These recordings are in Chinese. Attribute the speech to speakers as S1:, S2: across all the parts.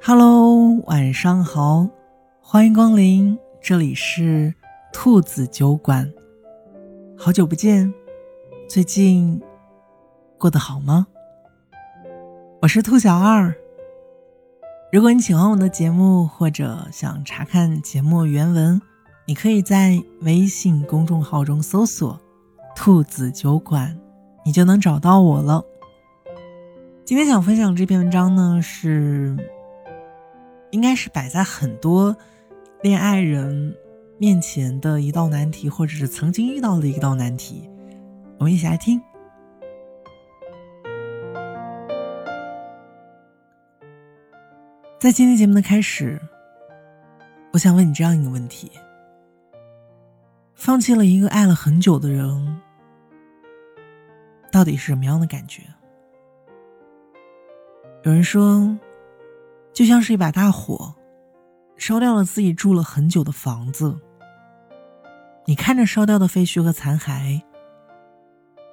S1: Hello，晚上好，欢迎光临，这里是兔子酒馆。好久不见，最近过得好吗？我是兔小二。如果你喜欢我的节目，或者想查看节目原文，你可以在微信公众号中搜索“兔子酒馆”，你就能找到我了。今天想分享这篇文章呢，是应该是摆在很多恋爱人面前的一道难题，或者是曾经遇到的一道难题。我们一起来听。在今天节目的开始，我想问你这样一个问题：放弃了一个爱了很久的人，到底是什么样的感觉？有人说，就像是一把大火，烧掉了自己住了很久的房子。你看着烧掉的废墟和残骸，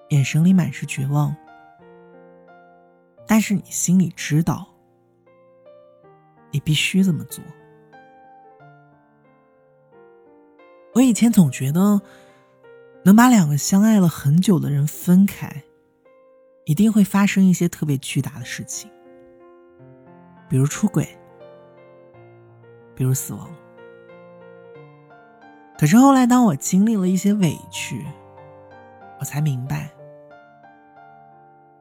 S1: 眼神里满是绝望。但是你心里知道，你必须这么做。我以前总觉得，能把两个相爱了很久的人分开，一定会发生一些特别巨大的事情。比如出轨，比如死亡。可是后来，当我经历了一些委屈，我才明白，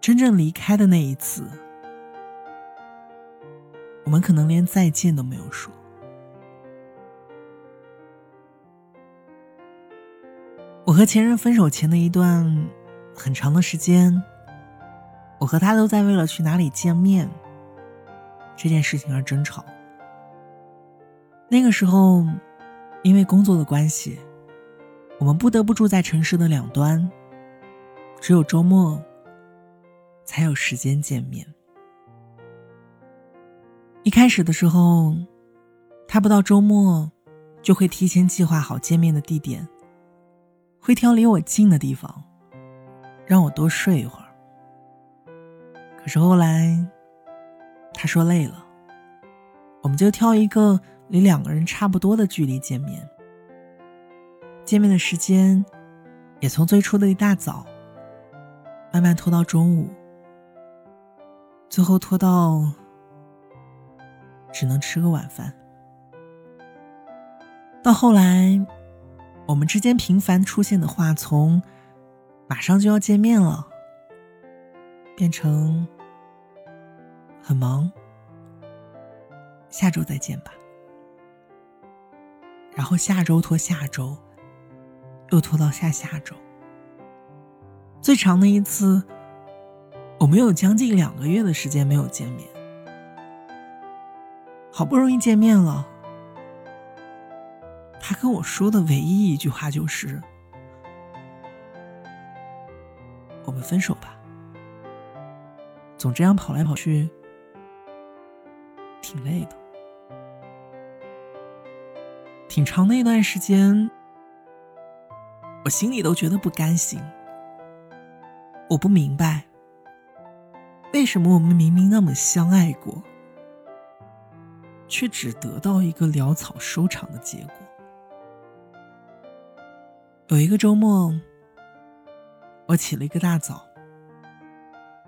S1: 真正离开的那一次，我们可能连再见都没有说。我和前任分手前的一段很长的时间，我和他都在为了去哪里见面。这件事情而争吵。那个时候，因为工作的关系，我们不得不住在城市的两端，只有周末才有时间见面。一开始的时候，他不到周末就会提前计划好见面的地点，会挑离我近的地方，让我多睡一会儿。可是后来。他说累了，我们就挑一个离两个人差不多的距离见面。见面的时间也从最初的一大早，慢慢拖到中午，最后拖到只能吃个晚饭。到后来，我们之间频繁出现的话，从马上就要见面了，变成。很忙，下周再见吧。然后下周拖下周，又拖到下下周。最长的一次，我们有将近两个月的时间没有见面。好不容易见面了，他跟我说的唯一一句话就是：“我们分手吧。”总这样跑来跑去。挺累的，挺长的一段时间，我心里都觉得不甘心。我不明白，为什么我们明明那么相爱过，却只得到一个潦草收场的结果。有一个周末，我起了一个大早，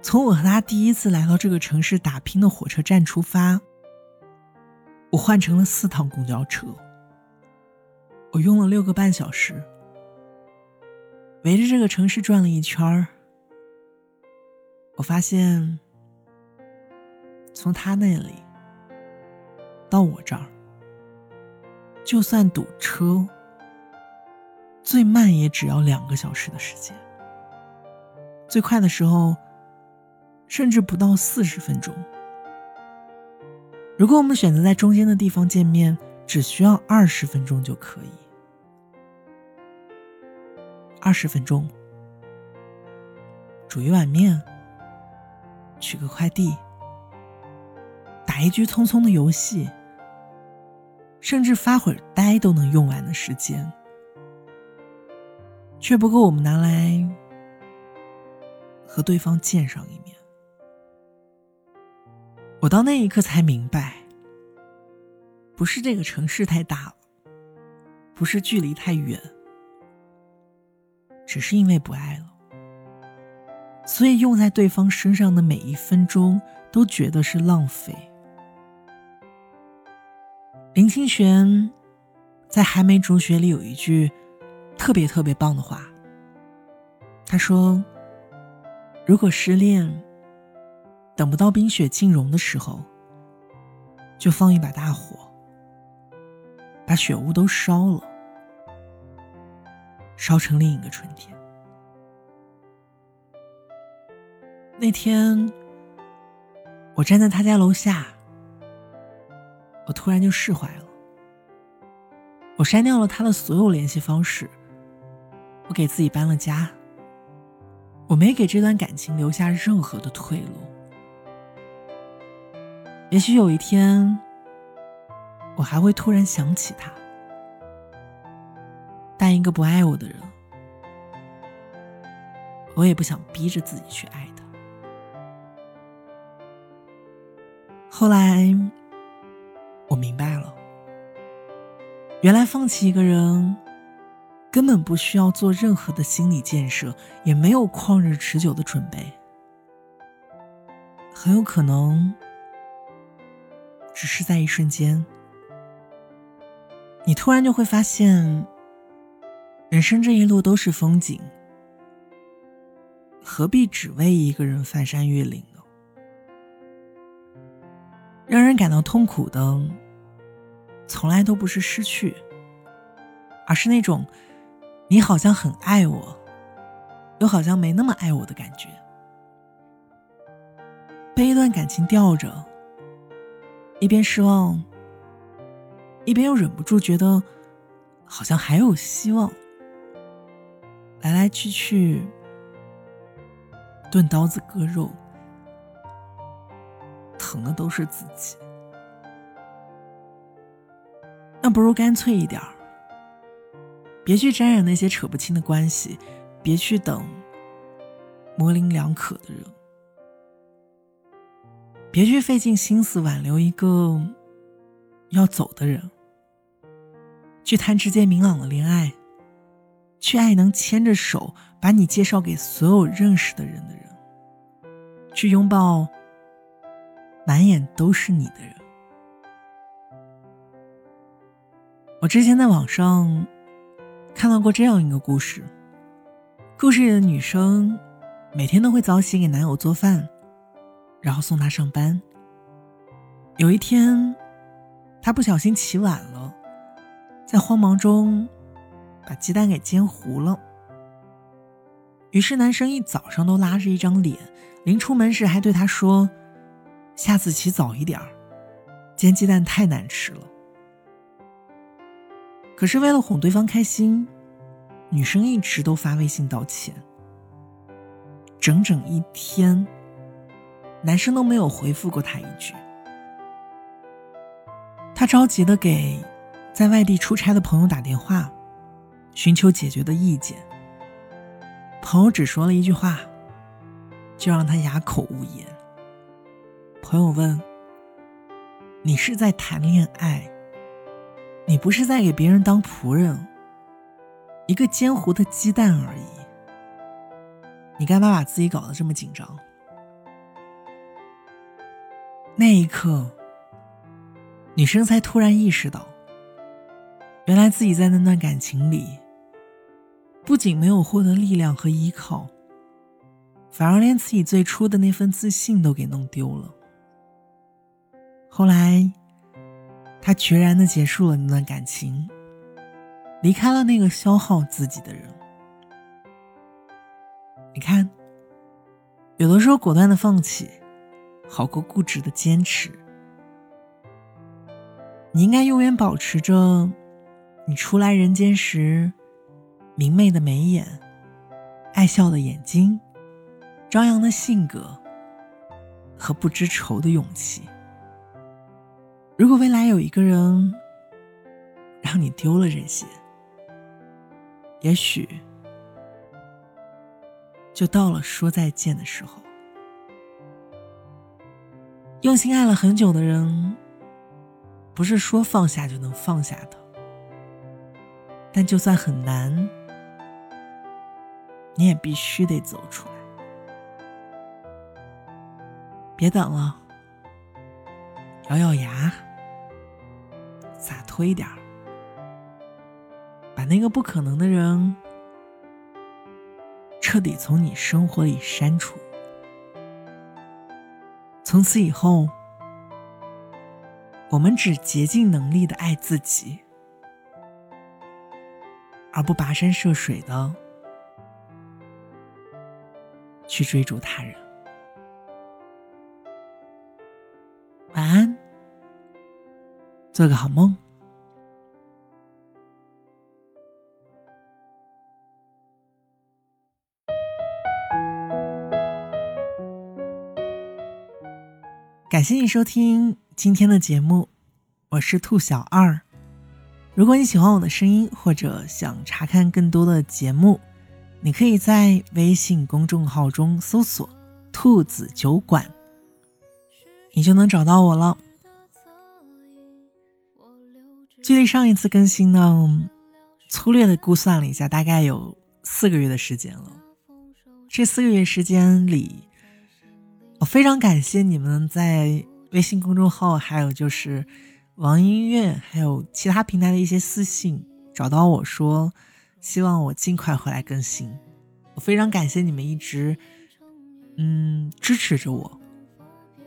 S1: 从我和他第一次来到这个城市打拼的火车站出发。我换成了四趟公交车，我用了六个半小时，围着这个城市转了一圈儿。我发现，从他那里到我这儿，就算堵车，最慢也只要两个小时的时间，最快的时候，甚至不到四十分钟。如果我们选择在中间的地方见面，只需要二十分钟就可以。二十分钟，煮一碗面，取个快递，打一局匆匆的游戏，甚至发会儿呆都能用完的时间，却不够我们拿来和对方见上一面。我到那一刻才明白，不是这个城市太大了，不是距离太远，只是因为不爱了。所以用在对方身上的每一分钟都觉得是浪费。林清玄在《寒梅煮雪》里有一句特别特别棒的话，他说：“如果失恋，等不到冰雪尽融的时候，就放一把大火，把雪屋都烧了，烧成另一个春天。”那天，我站在他家楼下，我突然就释怀了。我删掉了他的所有联系方式，我给自己搬了家，我没给这段感情留下任何的退路。也许有一天，我还会突然想起他，但一个不爱我的人，我也不想逼着自己去爱他。后来，我明白了，原来放弃一个人，根本不需要做任何的心理建设，也没有旷日持久的准备，很有可能，只是在一瞬间，你突然就会发现，人生这一路都是风景，何必只为一个人翻山越岭呢？让人感到痛苦的，从来都不是失去，而是那种你好像很爱我，又好像没那么爱我的感觉。被一段感情吊着，一边失望，一边又忍不住觉得好像还有希望。来来去去，钝刀子割肉。疼的都是自己，那不如干脆一点，别去沾染那些扯不清的关系，别去等模棱两可的人，别去费尽心思挽留一个要走的人，去谈直接明朗的恋爱，去爱能牵着手把你介绍给所有认识的人的人，去拥抱。满眼都是你的人。我之前在网上看到过这样一个故事：故事里的女生每天都会早起给男友做饭，然后送他上班。有一天，他不小心起晚了，在慌忙中把鸡蛋给煎糊了。于是男生一早上都拉着一张脸，临出门时还对他说。下次起早一点，煎鸡蛋太难吃了。可是为了哄对方开心，女生一直都发微信道歉。整整一天，男生都没有回复过她一句。他着急的给在外地出差的朋友打电话，寻求解决的意见。朋友只说了一句话，就让他哑口无言。朋友问：“你是在谈恋爱？你不是在给别人当仆人？一个煎糊的鸡蛋而已，你干嘛把自己搞得这么紧张？”那一刻，女生才突然意识到，原来自己在那段感情里，不仅没有获得力量和依靠，反而连自己最初的那份自信都给弄丢了。后来，他决然的结束了那段感情，离开了那个消耗自己的人。你看，有的时候果断的放弃，好过固执的坚持。你应该永远保持着你初来人间时明媚的眉眼、爱笑的眼睛、张扬的性格和不知愁的勇气。如果未来有一个人让你丢了这些，也许就到了说再见的时候。用心爱了很久的人，不是说放下就能放下的。但就算很难，你也必须得走出来。别等了，咬咬牙，洒脱一点，把那个不可能的人彻底从你生活里删除。从此以后，我们只竭尽能力的爱自己，而不跋山涉水的去追逐他人。晚安，做个好梦。感谢你收听今天的节目，我是兔小二。如果你喜欢我的声音，或者想查看更多的节目，你可以在微信公众号中搜索“兔子酒馆”，你就能找到我了。距离上一次更新呢，粗略的估算了一下，大概有四个月的时间了。这四个月时间里，我非常感谢你们在微信公众号，还有就是网易音乐，还有其他平台的一些私信找到我说，希望我尽快回来更新。我非常感谢你们一直嗯支持着我。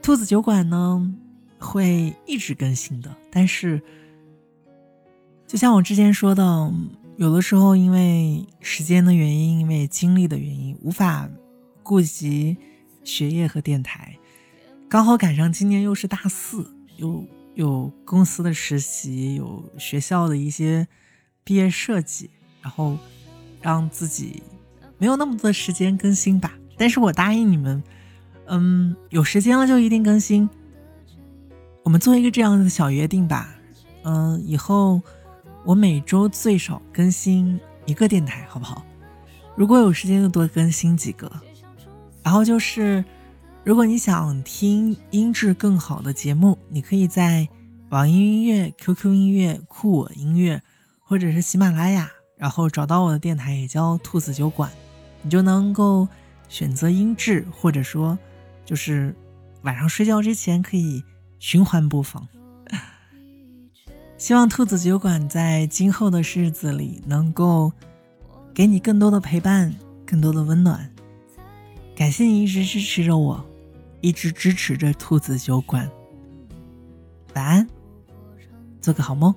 S1: 兔子酒馆呢会一直更新的，但是就像我之前说的，有的时候因为时间的原因，因为精力的原因，无法顾及。学业和电台，刚好赶上今年又是大四，有有公司的实习，有学校的一些毕业设计，然后让自己没有那么多时间更新吧。但是我答应你们，嗯，有时间了就一定更新。我们做一个这样的小约定吧，嗯，以后我每周最少更新一个电台，好不好？如果有时间就多更新几个。然后就是，如果你想听音质更好的节目，你可以在网易音乐、QQ 音乐、酷我音乐，或者是喜马拉雅，然后找到我的电台，也叫兔子酒馆，你就能够选择音质，或者说就是晚上睡觉之前可以循环播放。希望兔子酒馆在今后的日子里能够给你更多的陪伴，更多的温暖。感谢你一直支持着我，一直支持着兔子酒馆。晚安，做个好梦。